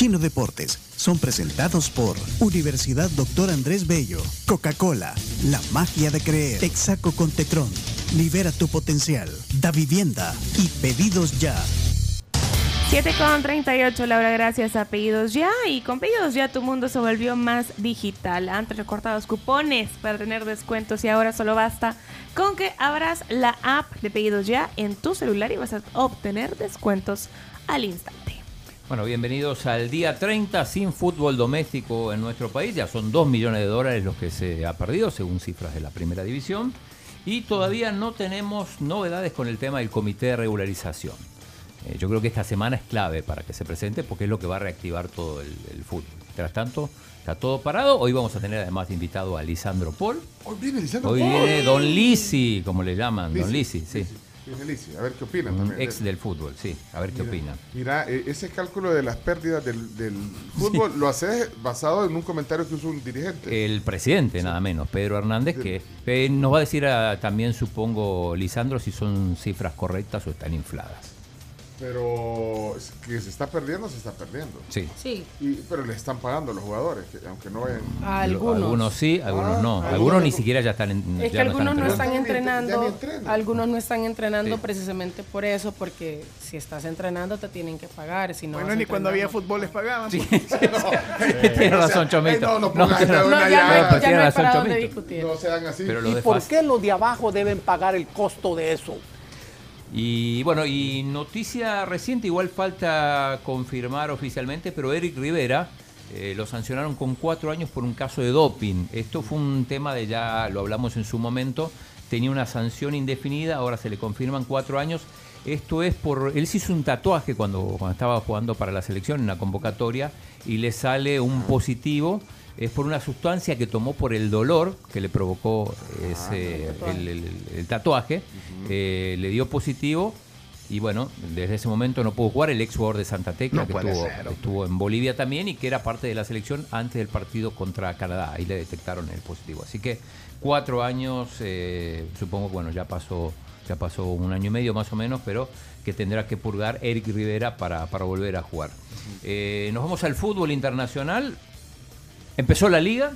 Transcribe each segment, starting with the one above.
Chino Deportes son presentados por Universidad Doctor Andrés Bello, Coca-Cola, La Magia de Creer, Texaco con Tetrón, Libera tu Potencial, Da Vivienda y Pedidos Ya. 7 con 38, Laura, gracias a Pedidos Ya. Y con Pedidos Ya tu mundo se volvió más digital. Antes recortados cupones para tener descuentos y ahora solo basta con que abras la app de Pedidos Ya en tu celular y vas a obtener descuentos al instante. Bueno, bienvenidos al día 30 sin fútbol doméstico en nuestro país. Ya son 2 millones de dólares los que se ha perdido, según cifras de la primera división. Y todavía no tenemos novedades con el tema del comité de regularización. Eh, yo creo que esta semana es clave para que se presente porque es lo que va a reactivar todo el, el fútbol. Mientras tanto, está todo parado. Hoy vamos a tener además invitado a Lisandro Paul. Hoy viene Lisandro Hoy Paul. viene Don Lisi, como le llaman, Don Lisi, Lisi, sí. Lisi. A ver qué opinan también. ex del fútbol, sí. A ver qué Mira, opina. Mira, eh, ese cálculo de las pérdidas del, del fútbol lo haces basado en un comentario que hizo un dirigente. El presidente, nada menos, Pedro Hernández, que eh, nos va a decir ah, también, supongo, Lisandro, si son cifras correctas o están infladas. Pero que se está perdiendo, se está perdiendo. Sí. Sí. Y, pero le están pagando a los jugadores, que aunque no vayan. Algunos. Algunos sí, algunos Ah, no. algunos Algunos ni no. siquiera ya están en, Es ya que algunos no están entrenando. Ya ni entrenando, entrenan. algunos no están entrenando Sí. precisamente por eso, porque si estás entrenando te tienen que pagar, si no Bueno, ni cuando había fútbol les pagaban. Sí, pues. sí, sí. Tiene razón, Chomito. no, no No, ya- no hay, no para dónde discutir. No sean así. ¿Y por qué los de abajo deben pagar el costo de eso? Y bueno, y noticia reciente, igual falta confirmar oficialmente, pero Eric Rivera eh, lo sancionaron con cuatro años por un caso de doping. Esto fue un tema de ya, lo hablamos en su momento, tenía una sanción indefinida, ahora se le confirman cuatro años. Esto es por, él se hizo un tatuaje cuando, cuando estaba jugando para la selección en la convocatoria y le sale un positivo. Es por una sustancia que tomó por el dolor que le provocó ese, el, el- el tatuaje. Eh, le dio positivo y bueno, desde ese momento no pudo jugar. El ex jugador de Santa Tecla No que estuvo, ser, estuvo en Bolivia también y que era parte de la selección antes del partido contra Canadá. Ahí le detectaron el positivo. Así que cuatro años, eh, supongo que bueno, ya pasó, ya pasó un año y medio más o menos, pero que tendrá que purgar Eric Rivera para, para volver a jugar. Eh, nos vamos al fútbol internacional. Empezó la liga.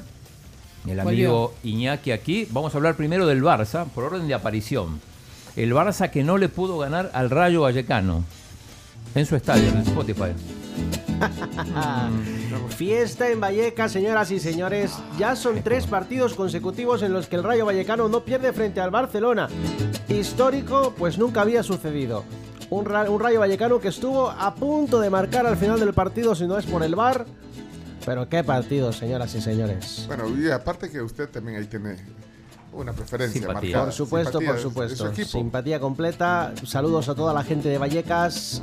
El amigo Iñaki aquí. Vamos a hablar primero del Barça, por orden de aparición. El Barça que no le pudo ganar al Rayo Vallecano en su estadio, en Spotify. Fiesta en Vallecas, señoras y señores. Ya son tres partidos consecutivos en los que el Rayo Vallecano no pierde frente al Barcelona. Histórico, pues nunca había sucedido. Un, Ra- un Rayo Vallecano que estuvo a punto de marcar al final del partido, si no es por el bar. Pero qué partido, señoras y señores. Bueno, y aparte que usted también ahí tiene una preferencia Simpatía. marcada. Por supuesto, Simpatía por de- de su supuesto. Simpatía completa. Saludos a toda la gente de Vallecas.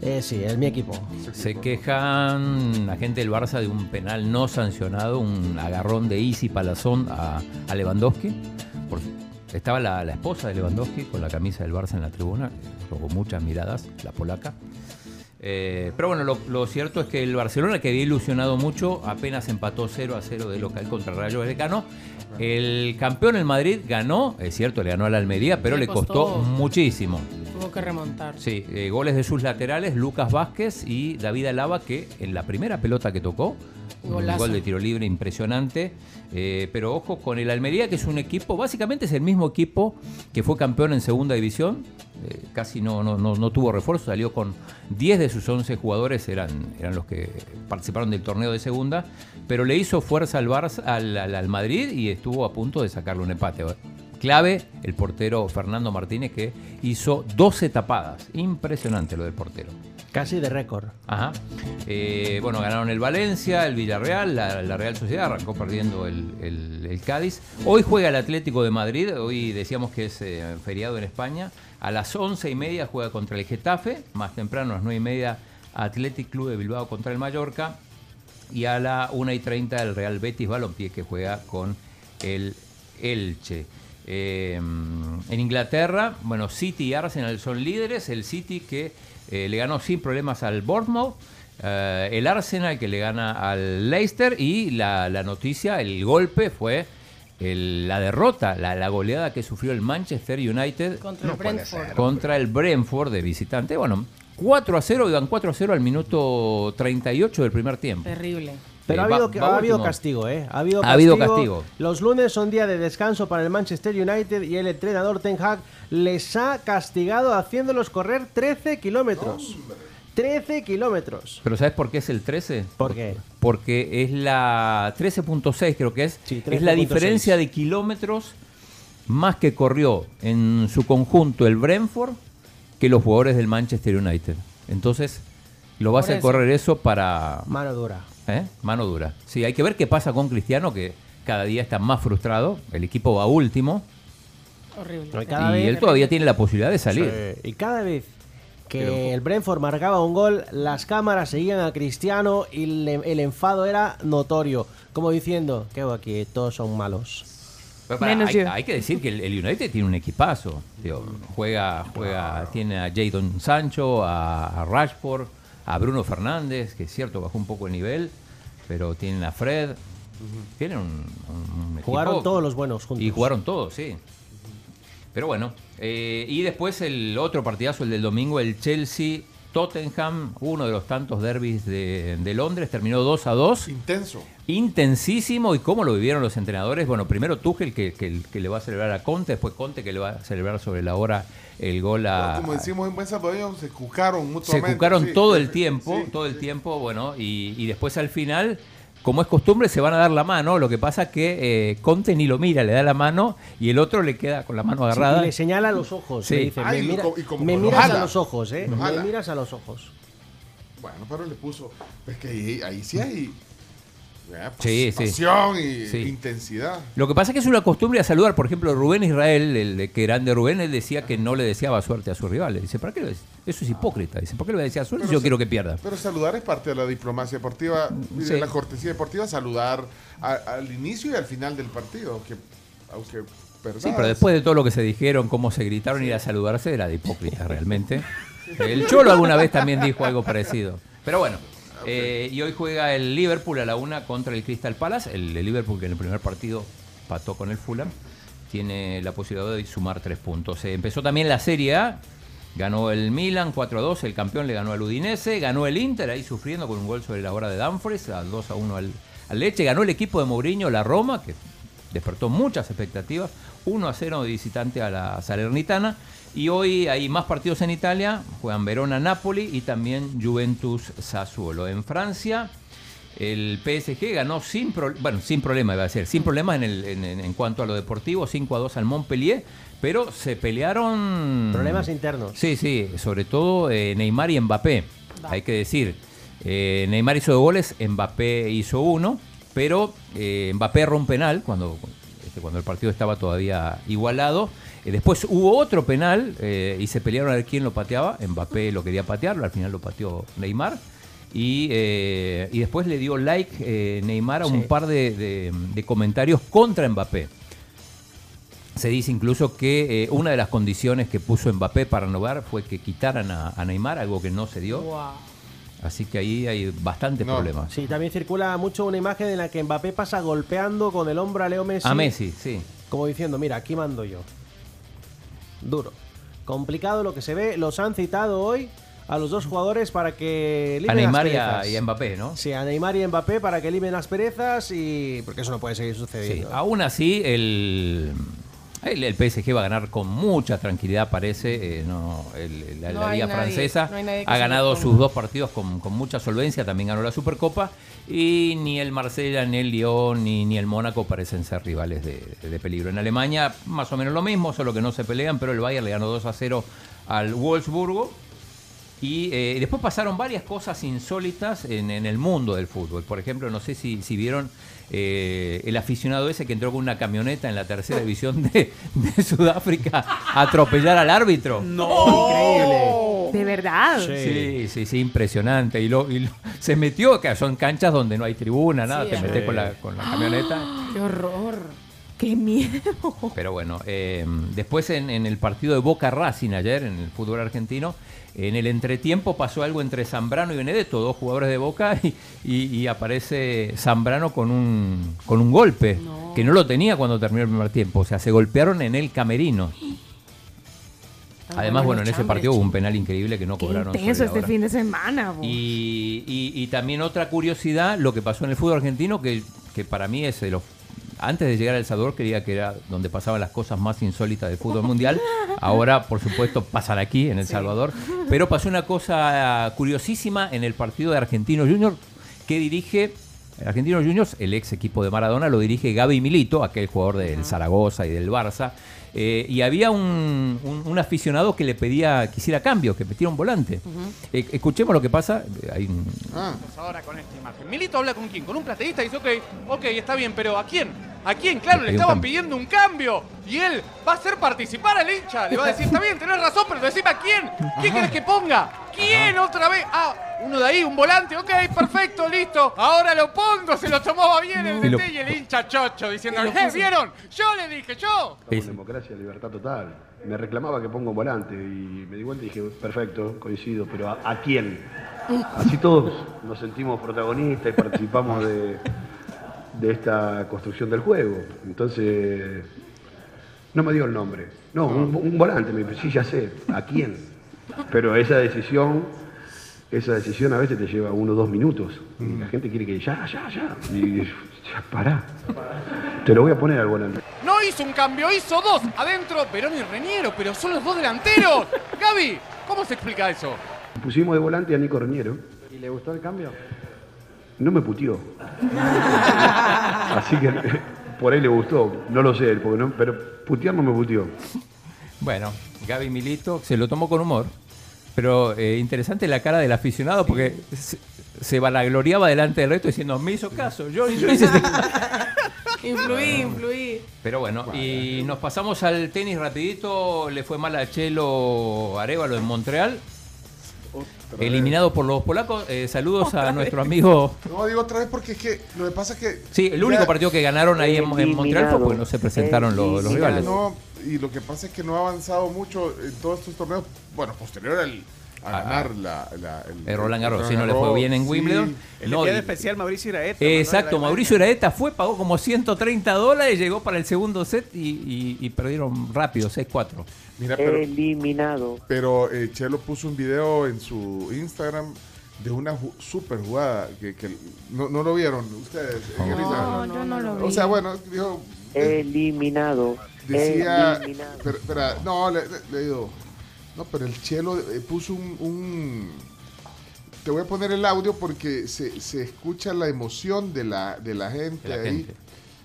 Eh, sí, es mi equipo. Se quejan la gente del Barça de un penal no sancionado, un agarrón de Easy Palazón a, a Lewandowski. Por- estaba la, la esposa de Lewandowski con la camisa del Barça en la tribuna, con muchas miradas, la polaca. Eh, pero bueno, lo, lo cierto es que el Barcelona, que había ilusionado mucho, apenas empató 0 a 0 de local contra Rayo Vallecano. El campeón, el Madrid, ganó, es cierto, le ganó a la Almería, pero Le costó, costó. muchísimo. Tuvo que remontar. Sí, eh, goles de sus laterales, Lucas Vázquez y David Alaba, que en la primera pelota que tocó, un gol de tiro libre impresionante. eh, pero ojo con el Almería, que es un equipo, básicamente es el mismo equipo que fue campeón en segunda división. Eh, casi no, no, no, no tuvo refuerzo, salió con 10 de sus 11 jugadores, eran, eran los que participaron del torneo de segunda, pero le hizo fuerza al, Barça, al, al- al Madrid y estuvo a punto de sacarle un empate. Clave el portero Fernando Martínez que hizo 12 tapadas. Impresionante lo del portero. Casi de récord. Ajá. Eh, bueno, ganaron el Valencia, el Villarreal, la, la Real Sociedad arrancó perdiendo el, el- el Cádiz. Hoy juega el Atlético de Madrid, hoy decíamos que es eh, feriado en España. A las once y media juega contra el Getafe, más temprano a las nueve y media Athletic Club de Bilbao contra el Mallorca. Y a la 1 y 30 el Real Betis Balompié que juega con el Elche. Eh, en Inglaterra, bueno, City y Arsenal son líderes. El City que eh, le ganó sin problemas al Bournemouth. eh, el Arsenal que le gana al Leicester. Y la noticia, el golpe fue el- la derrota, la, la goleada que sufrió el Manchester United Contra el Brentford. contra el Brentford de visitante. Bueno, 4 a 0, iban 4 a 0 al minuto 38 del primer tiempo. Terrible. Pero Eh, ha habido, va ha habido castigo, ¿eh? Ha habido Ha habido castigo. Los lunes son día de descanso para el Manchester United y el entrenador Ten Hag les ha castigado haciéndolos correr 13 kilómetros. 13 kilómetros. Pero ¿sabes por qué es el 13? ¿Por qué? Porque es la 13.6 creo que es. Sí, es la 13.6. diferencia de kilómetros más que corrió en su conjunto el Brentford que los jugadores del Manchester United. Entonces, lo vas Por a eso. correr eso para Mano dura. ¿eh? mano dura. Sí, hay que ver qué pasa con Cristiano, que cada día está más frustrado. El equipo va último Horrible. Y cada y vez- él todavía tiene la posibilidad de salir. Sí, Y cada vez que el Brentford marcaba un gol, las cámaras seguían a Cristiano y le- el enfado era notorio. Como diciendo, que hago aquí? Todos son malos. Pero pará, Menos hay, yo. hay que decir que el, el United tiene un equipazo. Digo, juega, juega, tiene a Jadon Sancho, a, a Rashford, a Bruno Fernández, que es cierto, bajó un poco el nivel, pero tienen a Fred. Tienen un, un- un Jugaron todos los buenos juntos. Y jugaron todos, sí. Pero bueno, eh, y después el otro partidazo, el del domingo, el Chelsea. Tottenham, uno de los tantos derbis de, de Londres, terminó 2 a 2 Intenso. intensísimo y cómo lo vivieron los entrenadores. Bueno, primero Tuchel que, que, que le va a celebrar a Conte, después Conte que le va a celebrar sobre la hora el gol a... Como decimos en buen salvadoreño, se cucaron se mutuamente. jugaron sí. todo el tiempo, Sí. todo el tiempo, bueno, y, y después al final, como es costumbre, se van a dar la mano. Lo que pasa que eh, Conte ni lo mira, le da la mano y el otro le queda con la mano Sí, agarrada. y le señala los ojos. Sí. Le dice, me, y mira- y como me miras jala. a los ojos, ¿eh? Me miras a los ojos. Bueno, pero le puso. Es que ahí, ahí sí hay. Eh, Sí, sí. Pasión y Sí. intensidad. Lo que pasa es que es una costumbre a saludar. Por ejemplo, Rubén Israel, el de que grande Rubén, él decía que no le deseaba suerte a sus rivales. Dice, ¿para qué lo Eso es hipócrita. Dice, ¿por qué le voy a desear suerte si Pero yo se- quiero que pierda? Pero saludar es parte de la diplomacia deportiva, y de Sí. la cortesía deportiva, saludar a- al inicio y al final del partido, aunque, aunque Sí, pero después de todo lo que se dijeron, cómo se gritaron ir a saludarse, era de hipócrita realmente. El Cholo alguna vez también dijo algo parecido. Pero bueno, eh, y hoy juega el Liverpool a la una contra el Crystal Palace. El, Liverpool que en el primer partido pató con el Fulham, tiene la posibilidad de sumar tres puntos. Eh, empezó también la Serie A. Ganó el Milan 4-2, el campeón le ganó al Udinese, ganó el Inter ahí sufriendo con un gol sobre la hora de Dumfries, al 2-1 al, al Leche, ganó el equipo de Mourinho, la Roma, que despertó muchas expectativas, 1 a 0 de visitante a la Salernitana. Y hoy hay más partidos en Italia, juegan Verona-Napoli y también Juventus-Sassuolo. En Francia, el PSG ganó sin, pro- bueno, sin problema, iba a decir, sin problema en, el- en- en- en cuanto a lo deportivo, 5 a 2 al Montpellier, pero se pelearon... Problemas internos. Sí, sí, sobre todo eh, Neymar y Mbappé. Hay que decir, eh, Neymar hizo dos goles, Mbappé hizo uno, pero eh, Mbappé erró un penal cuando, este, cuando el partido estaba todavía igualado. Eh, después hubo otro penal eh, y se pelearon a ver quién lo pateaba. Mbappé lo quería patear, al final lo pateó Neymar. Y, eh, y después le dio like eh, Neymar a un Sí. par de, de- de comentarios contra Mbappé. Se dice incluso que eh, una de las condiciones que puso Mbappé para renovar fue que quitaran a, a Neymar, algo que no se dio. Wow. Así que ahí hay bastantes No. problemas. Sí, también circula mucho una imagen en la que Mbappé pasa golpeando con el hombro a Leo Messi. A Messi, sí. Como diciendo, mira, aquí mando yo. Duro. Complicado lo que se ve. Los han citado hoy a los dos jugadores para que A limen Neymar las y a, perezas. y a Mbappé, ¿no? Sí, a Neymar y a Mbappé para que limen las perezas y... Porque eso no puede seguir Sí. sucediendo. Aún así, el, el, el PSG va a ganar con mucha tranquilidad, parece. eh, no, el- la, No la Liga nadie- Francesa no ha ganado sus dos partidos con, con mucha solvencia, también ganó la Supercopa. Y ni el Marsella, ni el Lyon, ni, ni el Mónaco parecen ser rivales de, de peligro. En Alemania, más o menos lo mismo, solo que no se pelean, pero el Bayern le ganó 2 a 0 al Wolfsburgo. Y eh, después pasaron varias cosas insólitas en, en el mundo del fútbol. Por ejemplo, no sé si, si vieron eh, el aficionado ese que entró con una camioneta en la tercera división de, de Sudáfrica a atropellar al árbitro. Increíble. De verdad. Sí, sí, sí, impresionante. Y, lo, y lo- se metió, que son canchas donde no hay tribuna, nada, Sí, te metes con la, con la camioneta. Qué horror. ¡Qué miedo! Pero bueno, eh, después en, en el partido de Boca Racing ayer, en el fútbol argentino, en el entretiempo pasó algo entre Zambrano y Benedetto, dos jugadores de Boca, y, y- y aparece Zambrano con un, con un golpe, que no lo tenía cuando terminó el primer tiempo. O sea, se golpearon en el camerino. Además, bueno, en ese partido hubo un penal increíble que no Qué cobraron. intenso este fin de semana. Y, y- y también otra curiosidad, lo que pasó en el fútbol argentino, que, que para mí es de los... Antes de llegar a El Salvador creía que era donde pasaban las cosas más insólitas del fútbol mundial. Ahora, por supuesto, pasan aquí, en El Salvador. Pero pasó una cosa curiosísima en el partido de Argentinos Juniors que dirige... Argentinos Juniors, el ex equipo de Maradona, lo dirige Gaby Milito, aquel jugador del Zaragoza y del Barça. Eh, y había un, un- un aficionado que le pedía que hiciera cambios, que metiera un volante. Eh, escuchemos lo que pasa. Eh, Hay un- Ah, Ahora con esta imagen. Milito habla con quién? Con un plateísta y dice, ok, ok, está bien, pero ¿a quién? ¿A quién? Claro, Le estaban pidiendo un cambio. Y él va a hacer participar al hincha. Le va a decir, está bien, tenés razón, pero decime a quién. ¿Quién querés que ponga? ¿Quién otra vez? Ah, uno de ahí, un volante, ok, perfecto, listo. Ahora lo pongo, se lo tomaba bien el Y lo- DT y el hincha chocho diciendo, ¿eh? ¿Vieron? Yo le dije, yo. Es- democracia, libertad total. Me reclamaba que ponga un volante y me di vuelta y dije, perfecto, coincido, pero ¿a, a quién? Así todos nos sentimos protagonistas y participamos de, de esta construcción del juego. Entonces, no me dio el nombre. No, un, un volante, me dijo, sí, ya sé, ¿a quién? Pero esa decisión, esa decisión a veces te lleva uno o dos minutos. Y la gente quiere que ya, ya, ya. Y ya, pará. Te lo voy a poner al volante. No hizo un cambio, hizo dos. Adentro, Verón y Reñero, pero son los dos delanteros. Gaby, ¿cómo se explica eso? Pusimos de volante a Nico Reñero. ¿Y le gustó el cambio? No me putió. Así que por ahí le gustó. No lo sé, porque no- pero putear no me puteó. Bueno, Gaby Milito se lo tomó con humor. Pero eh, interesante la cara del aficionado porque se, se vanagloriaba delante del resto diciendo, me hizo caso, yo, yo hice este-". Influí, influí. Pero bueno, y nos pasamos al tenis rapidito. Le fue mal a Chelo Arevalo en Montreal. Eliminado por los polacos. Eh, saludos a nuestro amigo. no digo otra vez porque es que lo que pasa es que. Sí, el único ya- partido que ganaron ahí en, en Montreal fue porque no se presentaron los, los rivales. No, y lo que pasa es que no ha avanzado mucho en todos estos torneos. Bueno, posterior al, a Ah, ganar la, la- el, El Roland Garros, sí, no le fue bien en sí. Wimbledon. El No, enviado y- especial Mauricio Iraeta. Exacto, Mauricio Iraeta fue, pagó como 130 dólares, llegó para el segundo set y, y- y perdieron rápido, 6-4. Mira, pero, Eliminado. pero eh, Chelo puso un video en su Instagram de una ju- super jugada que, que no, no lo vieron ustedes. eh? No, yo no lo vi. O sea, bueno, dijo, Eliminado. decía, Eliminado. no, le, le- le digo, no, pero el Chelo eh, puso un, un- te voy a poner el audio porque se, se escucha la emoción de la, de la gente de la ahí. gente.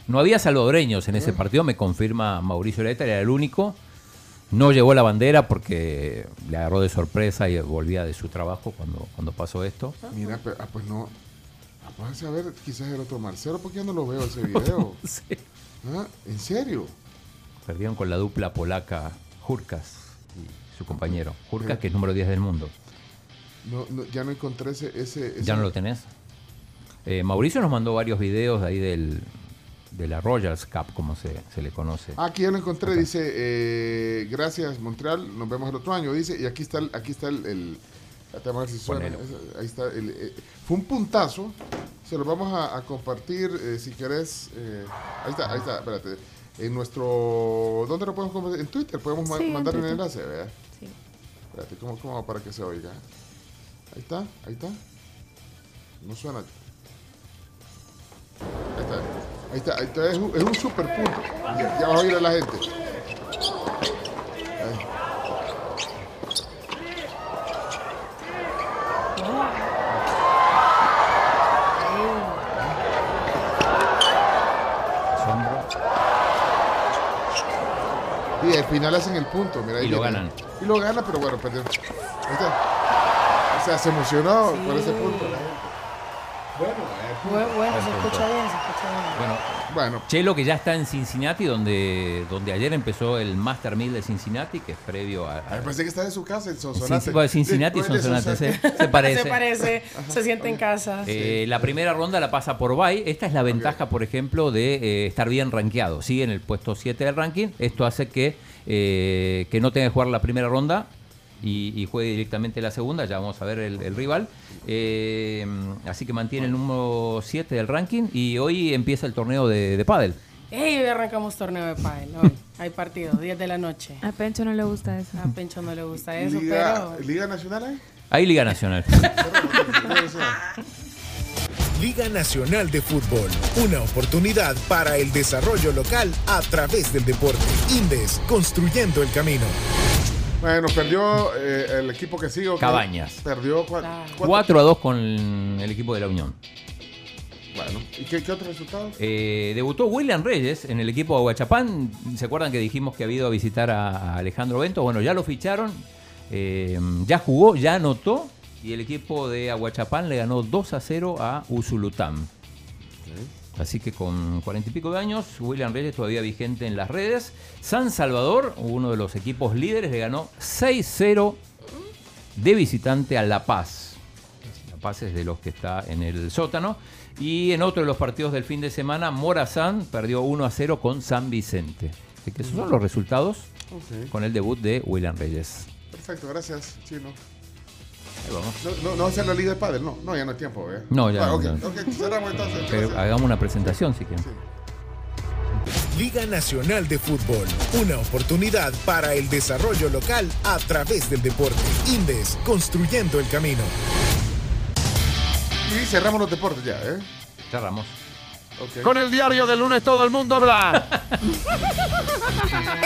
No había salvadoreños en ese partido, me confirma Mauricio Iraeta, era el único. No llevó la bandera porque le agarró de sorpresa y volvía de su trabajo cuando, cuando pasó esto. Mira, pero, ah, pues no. Ah, pues a ver, quizás el otro Marcelo, porque yo no lo veo ese video. Sí. Ah, ¿En serio? Perdieron con la dupla polaca Jurkas y su compañero. Jurkas, que es número 10 del mundo. No, no, ya no encontré ese. ese, ese- ¿Ya no lo tenés? Eh, Mauricio nos mandó varios videos de ahí del, de la Rogers Cup, como se, se le conoce. Ah, aquí ya lo encontré, dice, eh, gracias Montreal, nos vemos el otro año, dice, y aquí está el, aquí está el, el- ahí está, el, eh, fue un puntazo, se lo vamos a, a compartir, eh, si querés, eh, ahí está, ahí está, espérate, en nuestro, ¿dónde lo podemos compartir? En Twitter, podemos Sí, mandar Twitter. enlace, ¿verdad? Sí. Espérate, ¿cómo, cómo para que se oiga? Ahí está, ahí está, no suena. Ahí está. Ahí está, ahí está, es un, es un super punto. Ya, ya va a oír a la gente. Ahí. Y al final hacen el punto, mira. Y lo viene. ganan. Y lo gana, pero bueno, perdió. O sea, se emocionó por ese punto. Gente. Bueno, bueno, se escucha bien, se escucha bien. Bueno, Bueno, Chelo que ya está en Cincinnati, donde, donde ayer empezó el Master 1000 de Cincinnati, que es previo a... a- pensé que estaba en su casa en Sonsonate. bueno, Cincinnati Sonsonate, se, se parece. Se parece, se siente en casa. Eh, La primera ronda la pasa por Bay. Esta es la ventaja, por ejemplo, de eh, estar bien rankeado. Sigue en el puesto 7 del ranking. Esto hace que, eh, que no tenga que jugar la primera ronda y, y juegue directamente la segunda. Ya vamos a ver el, el rival. Eh, así que mantiene el número 7 del ranking. Y hoy empieza el torneo de, de pádel. Ey, hoy arrancamos torneo de pádel. Hoy hay partido, 10 de la noche. A Pencho no le gusta eso. A Pencho no le gusta eso, Liga, pero... Liga Nacional hay. Hay Liga Nacional. Liga Nacional de Fútbol, una oportunidad para el desarrollo local a través del deporte. Indes, construyendo el camino. Bueno, perdió eh, el equipo que sigue. Cabañas. Perdió cua- cuatro- 4 a 2 con el equipo de la Unión. Bueno, ¿y qué, qué otro resultado? Eh, debutó William Reyes en el equipo de Aguachapán. ¿Se acuerdan que dijimos que había ido a visitar a a Alejandro Bento? Bueno, ya lo ficharon, eh, ya jugó, ya anotó y el equipo de Aguachapán le ganó 2 a 0 a Usulután. Así que con cuarenta y pico de años, William Reyes todavía vigente en las redes. San Salvador, uno de los equipos líderes, le ganó 6-0 de visitante a La Paz. La Paz es de los que está en el sótano. Y en otro de los partidos del fin de semana, Morazán perdió 1 a 0 con San Vicente. Así que esos son los resultados con el debut de William Reyes. Perfecto, gracias, Chino. No, no, no va a ser la Liga de Padel, no. No, ya no hay tiempo, ¿eh? No, ya Bueno, no, ok, ya. ok, cerramos entonces. Pero hagamos una presentación si quieren. Liga Nacional de Fútbol, una oportunidad para el desarrollo local a través del deporte. Indes, construyendo el camino. Y cerramos los deportes ya, ¿eh? Cerramos. Con el diario del lunes todo el mundo habla.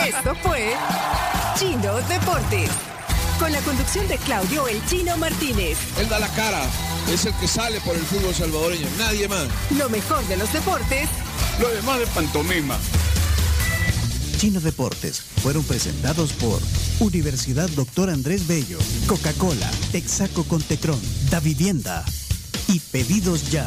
Esto fue Chino Deportes. Con la conducción de Claudio El Chino Martínez. Él da la cara, es el que sale por el fútbol salvadoreño, nadie más. Lo mejor de los deportes Lo demás de pantomima. Chino Deportes fueron presentados por Universidad Doctor Andrés Bello, Coca-Cola, Texaco con Tecron, Da Vivienda y Pedidos Ya.